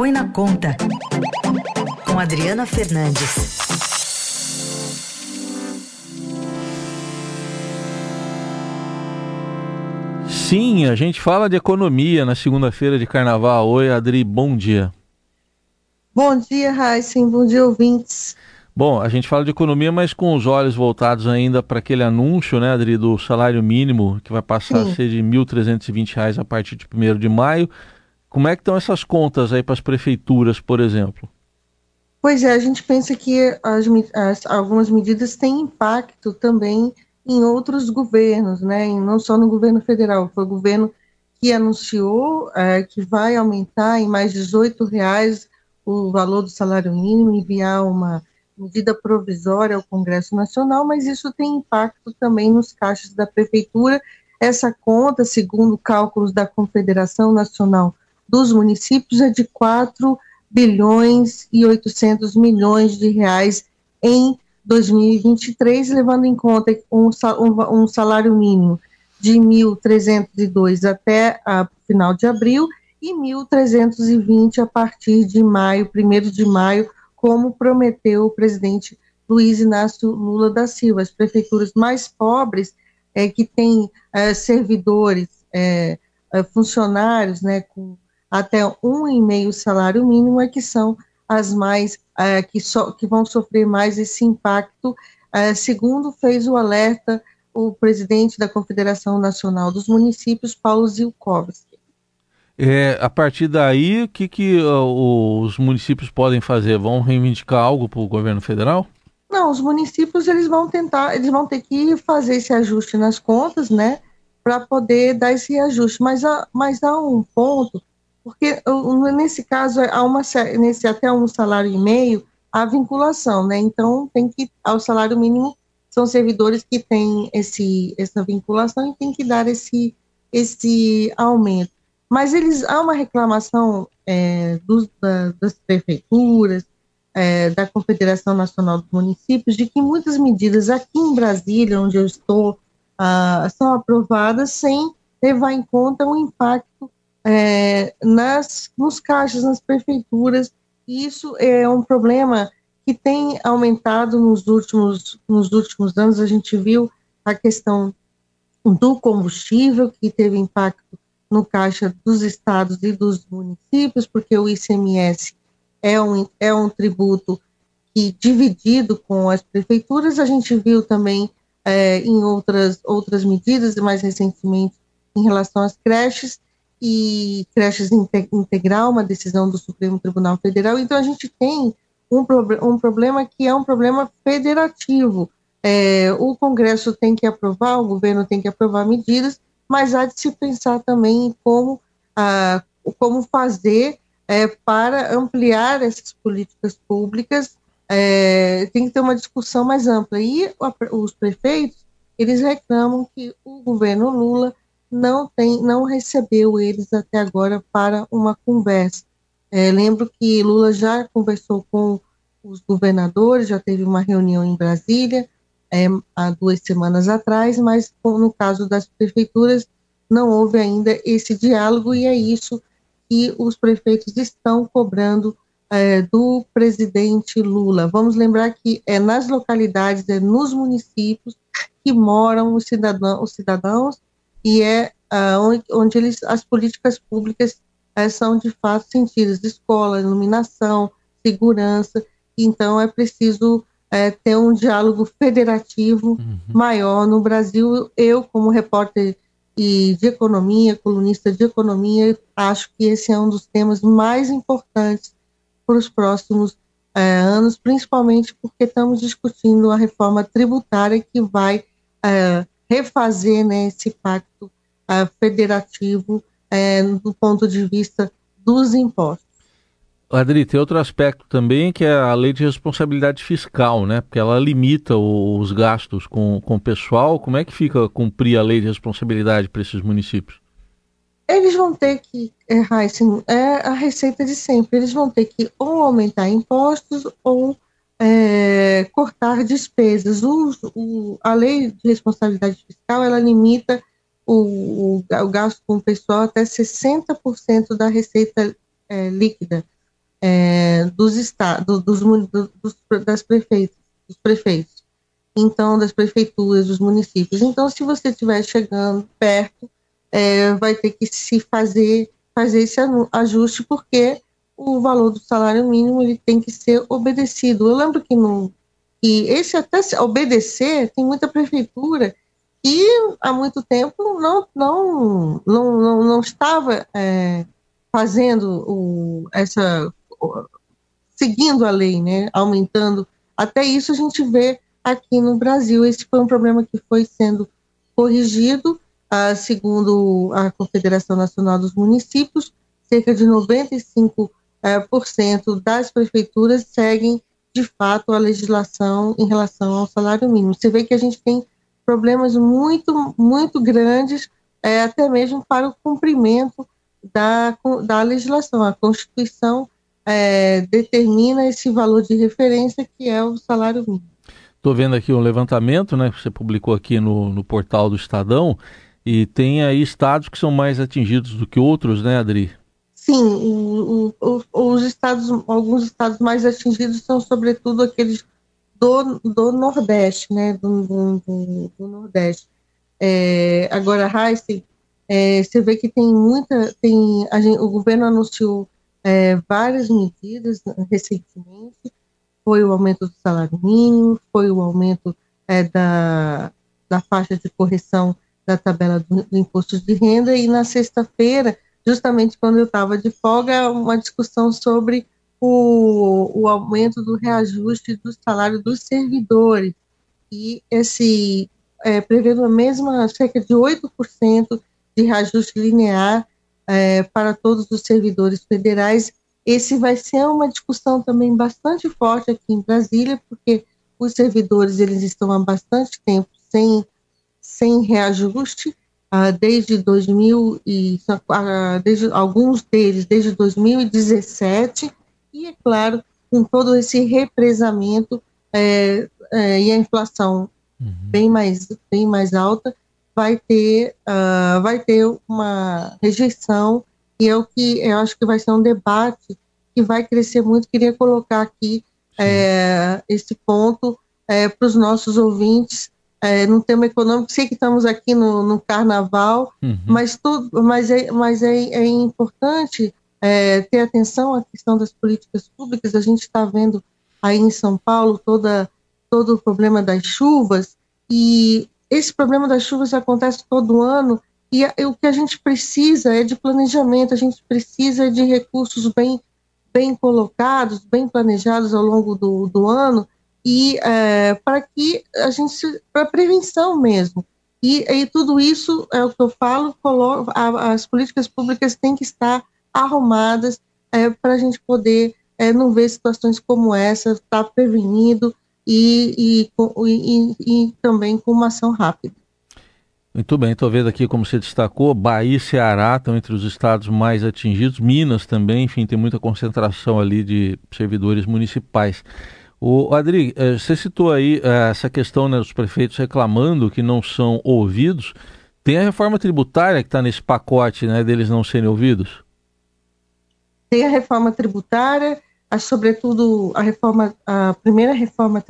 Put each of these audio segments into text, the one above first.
Põe na Conta, com Adriana Fernandes. Sim, a gente fala de economia na segunda-feira de carnaval. Oi, Adri, bom dia. Bom dia, Raíssen. Bom dia, ouvintes. Bom, a gente fala de economia, mas com os olhos voltados ainda para aquele anúncio, né, Adri, do salário mínimo, que vai passar Sim. a ser de R$ 1.320 a partir de 1 de maio. Como é que estão essas contas aí para as prefeituras, por exemplo? Pois é, a gente pensa que as, as, algumas medidas têm impacto também em outros governos, né? E não só no governo federal, foi o governo que anunciou é, que vai aumentar em mais 18 reais o valor do salário mínimo, enviar uma medida provisória ao Congresso Nacional, mas isso tem impacto também nos caixas da prefeitura. Essa conta, segundo cálculos da Confederação Nacional dos municípios é de 4 bilhões e 800 milhões de reais em 2023, levando em conta um, salário mínimo de 1.302 até o final de abril e 1.320 a partir de maio, 1 de maio, como prometeu o presidente Luiz Inácio Lula da Silva. As prefeituras mais pobres, é, que têm é, servidores, é funcionários né, com até um e meio salário mínimo é que são as mais é, que, so, que vão sofrer mais esse impacto, é, segundo fez o alerta o presidente da Confederação Nacional dos Municípios, Paulo Zilkowski. É, a partir daí, o que, que uh, os municípios podem fazer? Vão reivindicar algo para o governo federal? Não, os municípios eles vão tentar, eles vão ter que fazer esse ajuste nas contas, né, para poder dar esse ajuste. Mas há, mas há um ponto porque nesse caso há uma nesse até um salário e meio a vinculação, né? Então tem que ao salário mínimo são servidores que têm esse essa vinculação e tem que dar esse esse aumento. Mas eles há uma reclamação é, dos, da, das prefeituras, é, da Confederação Nacional dos Municípios, de que muitas medidas aqui em Brasília, onde eu estou, ah, são aprovadas sem levar em conta o impacto é, nas, nos caixas, nas prefeituras, e isso é um problema que tem aumentado nos últimos, nos últimos anos. A gente viu a questão do combustível, que teve impacto no caixa dos estados e dos municípios, porque o ICMS é um, é um tributo que, dividido com as prefeituras, a gente viu também é, em outras, outras medidas, mais recentemente em relação às creches, e creches integral, uma decisão do Supremo Tribunal Federal. Então, a gente tem um, um problema que é um problema federativo. É, o Congresso tem que aprovar, o governo tem que aprovar medidas, mas há de se pensar também em como, ah, como fazer é, para ampliar essas políticas públicas. É, tem que ter uma discussão mais ampla. E os prefeitos, eles reclamam que o governo Lula não tem, não recebeu eles até agora para uma conversa. É, lembro que Lula já conversou com os governadores, já teve uma reunião em Brasília é, há duas semanas atrás, mas no caso das prefeituras não houve ainda esse diálogo e é isso que os prefeitos estão cobrando é, do presidente Lula. Vamos lembrar que é nas localidades, é nos municípios que moram os cidadãos, os cidadãos e é uh, onde, eles, as políticas públicas uh, são de fato sentidas, escola, iluminação, segurança, então é preciso uh, ter um diálogo federativo uhum. maior no Brasil. Eu, como repórter e de economia, colunista de economia, acho que esse é um dos temas mais importantes para os próximos é, anos, principalmente porque estamos discutindo a reforma tributária que vai é, refazer né, esse pacto uh, federativo uh, do ponto de vista dos impostos. Adri, tem outro aspecto também que é a lei de responsabilidade fiscal, né? Porque ela limita os gastos com, com o pessoal. Como é que fica cumprir a lei de responsabilidade para esses municípios? Eles vão ter que, é, Heisen, é a receita de sempre. Eles vão ter que ou aumentar impostos ou é, cortar despesas. O, o, a lei de responsabilidade fiscal ela limita o, o, gasto com o pessoal até 60% da receita é, líquida. é, dos estados, dos, dos, das prefeitos, dos prefeitos, então das prefeituras, dos municípios. Então, se você estiver chegando perto, é, vai ter que se fazer fazer esse ajuste porque o valor do salário mínimo ele tem que ser obedecido. Eu lembro que no que esse até obedecer tem muita prefeitura que há muito tempo não não não, não, não estava é, fazendo o, essa seguindo a lei, né, aumentando. Até isso a gente vê aqui no Brasil. Esse foi um problema que foi sendo corrigido, ah, segundo a Confederação Nacional dos Municípios, cerca de 95% eh, por cento das prefeituras seguem de fato a legislação em relação ao salário mínimo. Você vê que a gente tem problemas muito, muito grandes, é, até mesmo para o cumprimento da, da legislação. A Constituição é, determina esse valor de referência que é o salário mínimo. Estou vendo aqui um levantamento, né, que você publicou aqui no, no portal do Estadão, e tem aí estados que são mais atingidos do que outros, né, Adri? Sim, os estados, alguns estados mais atingidos são sobretudo aqueles do, do Nordeste, né, do, do, do Nordeste. É, agora, Heisen, é, você vê que tem muita, tem, gente, o governo anunciou é, várias medidas recentemente, foi o aumento do salário mínimo, foi o aumento é, da, da faixa de correção da tabela do, do imposto de renda, e na sexta-feira, justamente quando eu estava de folga, uma discussão sobre o, o aumento do reajuste do salário dos servidores, e esse é, prevendo a mesma cerca de 8% de reajuste linear é, para todos os servidores federais. Esse vai ser uma discussão também bastante forte aqui em Brasília, porque os servidores eles estão há bastante tempo sem, sem reajuste, desde 2000 e ah, desde alguns deles desde 2017 e é claro com todo esse represamento é, é, e a inflação uhum. bem mais bem mais alta vai ter, uh, vai ter uma rejeição, e é o que eu acho que vai ser um debate que vai crescer muito. Queria colocar aqui é, esse ponto para os nossos ouvintes. É, no tema econômico, sei que estamos aqui no, no carnaval, uhum. mas, tudo, mas, é, mas é, é importante é, ter atenção à questão das políticas públicas. A gente está vendo aí em São Paulo toda, todo o problema das chuvas, e esse problema das chuvas acontece todo ano e o que a gente precisa é de planejamento, a gente precisa de recursos bem, bem colocados, bem planejados ao longo do, do ano e é, para que a gente para prevenção mesmo e, e, tudo isso é o que eu falo a, as políticas públicas têm que estar arrumadas é, para a gente poder é, não ver situações como essa, estar tá prevenido e, e, e também com uma ação rápida. Muito bem, estou vendo aqui como você destacou, Bahia e Ceará estão entre os estados mais atingidos, Minas também, enfim, tem muita concentração ali de servidores municipais. O Adri, eh, você citou aí eh, essa questão né, dos prefeitos reclamando que não são ouvidos. Tem a reforma tributária que está nesse pacote né, deles não serem ouvidos? Tem a reforma tributária, a, sobretudo a reforma, a primeira reforma,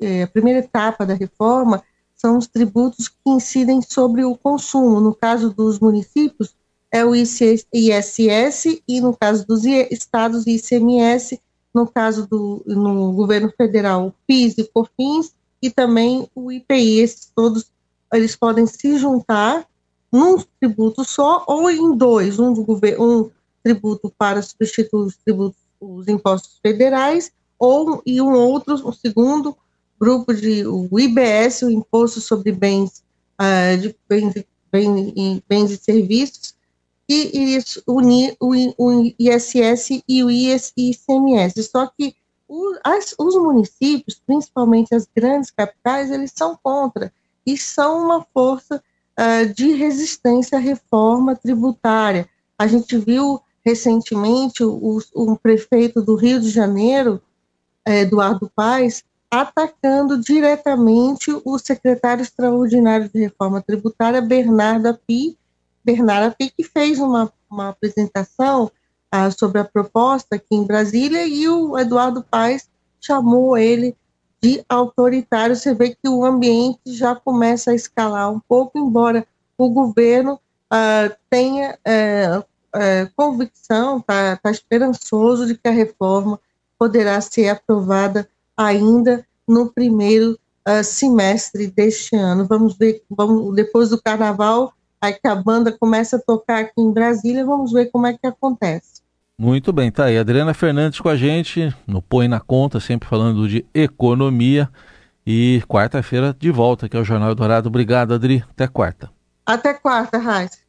é, a primeira etapa da reforma são os tributos que incidem sobre o consumo. No caso dos municípios, é o ISS e no caso dos estados, ICMS, no caso do no governo federal, o PIS e COFINS, e também o IPI. Esses todos eles podem se juntar num tributo só ou em dois, um, do um tributo para substituir os tributos os impostos federais, ou e um outro, um segundo grupo de o IBS, o Imposto sobre Bens, uh, de bens, bens, bens e Serviços, e, e unir o, o, ISS e o ICMS. Só que o, as, os municípios, principalmente as grandes capitais, eles são contra e são uma força uh, de resistência à reforma tributária. A gente viu recentemente o, o prefeito do Rio de Janeiro, é, Eduardo Paes, atacando diretamente o secretário extraordinário de reforma tributária, Bernardo Api, Bernardo que fez uma, uma apresentação ah, sobre a proposta aqui em Brasília e o Eduardo Paes chamou ele de autoritário. Você vê que o ambiente já começa a escalar um pouco, embora o governo ah, tenha é, é, convicção, está tá esperançoso de que a reforma poderá ser aprovada ainda no primeiro uh, semestre deste ano. Vamos ver, vamos, depois do carnaval, que a banda começa a tocar aqui em Brasília, vamos ver como é que acontece. Muito bem, tá aí. Adriana Fernandes com a gente, no Põe na Conta, sempre falando de economia. E quarta-feira de volta aqui ao Jornal Dourado. Obrigado, Adri. Até quarta. Até quarta, Raíssa.